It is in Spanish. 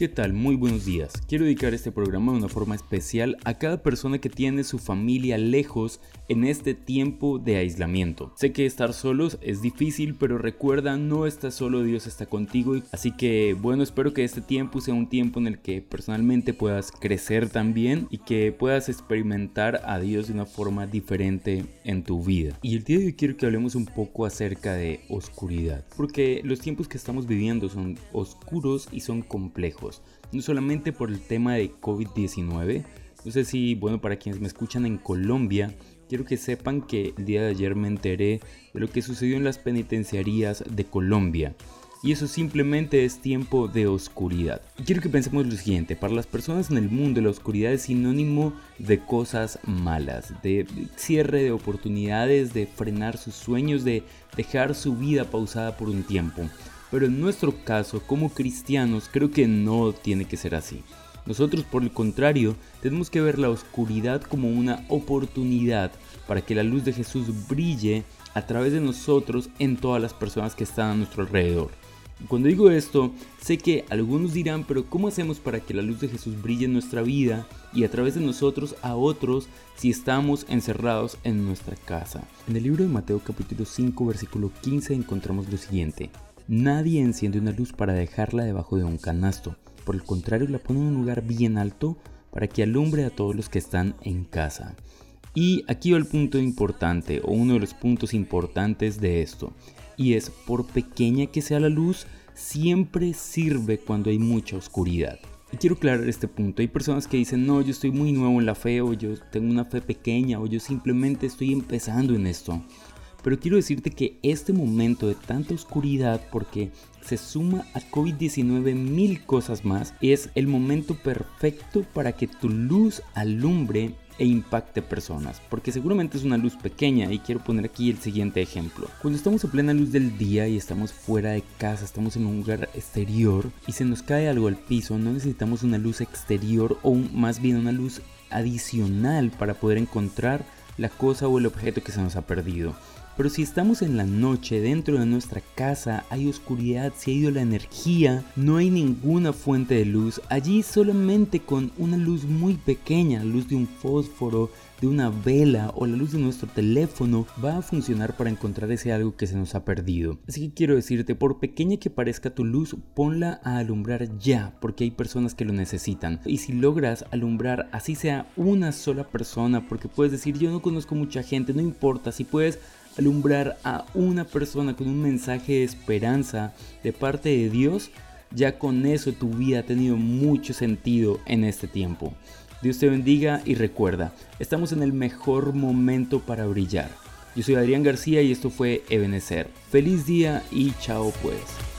¿Qué tal? Muy buenos días. Quiero dedicar este programa de una forma especial a cada persona que tiene su familia lejos en este tiempo de aislamiento. Sé que estar solos es difícil, pero recuerda, no estás solo, Dios está contigo. Así que bueno, espero que este tiempo sea un tiempo en el que personalmente puedas crecer también y que puedas experimentar a Dios de una forma diferente en tu vida. Y el día de hoy quiero que hablemos un poco acerca de oscuridad, porque los tiempos que estamos viviendo son oscuros y son complejos no solamente por el tema de COVID-19, no sé si, bueno, para quienes me escuchan en Colombia, quiero que sepan que el día de ayer me enteré de lo que sucedió en las penitenciarías de Colombia. Y eso simplemente es tiempo de oscuridad. Quiero que pensemos lo siguiente, para las personas en el mundo la oscuridad es sinónimo de cosas malas, de cierre de oportunidades, de frenar sus sueños, de dejar su vida pausada por un tiempo. Pero en nuestro caso, como cristianos, creo que no tiene que ser así. Nosotros, por el contrario, tenemos que ver la oscuridad como una oportunidad para que la luz de Jesús brille a través de nosotros en todas las personas que están a nuestro alrededor. Cuando digo esto, sé que algunos dirán, pero ¿cómo hacemos para que la luz de Jesús brille en nuestra vida y a través de nosotros a otros si estamos encerrados en nuestra casa? En el libro de Mateo capítulo 5 versículo 15 encontramos lo siguiente. Nadie enciende una luz para dejarla debajo de un canasto. Por el contrario, la pone en un lugar bien alto para que alumbre a todos los que están en casa. Y aquí va el punto importante, o uno de los puntos importantes de esto. Y es, por pequeña que sea la luz, siempre sirve cuando hay mucha oscuridad. Y quiero aclarar este punto. Hay personas que dicen, no, yo estoy muy nuevo en la fe, o yo tengo una fe pequeña, o yo simplemente estoy empezando en esto. Pero quiero decirte que este momento de tanta oscuridad, porque se suma a COVID-19 mil cosas más, es el momento perfecto para que tu luz alumbre e impacte personas, porque seguramente es una luz pequeña y quiero poner aquí el siguiente ejemplo. Cuando estamos a plena luz del día y estamos fuera de casa, estamos en un lugar exterior y se nos cae algo al piso, no necesitamos una luz exterior o más bien una luz adicional para poder encontrar la cosa o el objeto que se nos ha perdido. Pero si estamos en la noche dentro de nuestra casa, hay oscuridad, se ha ido la energía, no hay ninguna fuente de luz, allí solamente con una luz muy pequeña, la luz de un fósforo, de una vela o la luz de nuestro teléfono va a funcionar para encontrar ese algo que se nos ha perdido. Así que quiero decirte, por pequeña que parezca tu luz, ponla a alumbrar ya, porque hay personas que lo necesitan. Y si logras alumbrar así sea una sola persona, porque puedes decir, yo no conozco mucha gente, no importa, si puedes alumbrar a una persona con un mensaje de esperanza de parte de Dios, ya con eso tu vida ha tenido mucho sentido en este tiempo. Dios te bendiga y recuerda, estamos en el mejor momento para brillar. Yo soy Adrián García y esto fue Ebenecer. Feliz día y chao pues.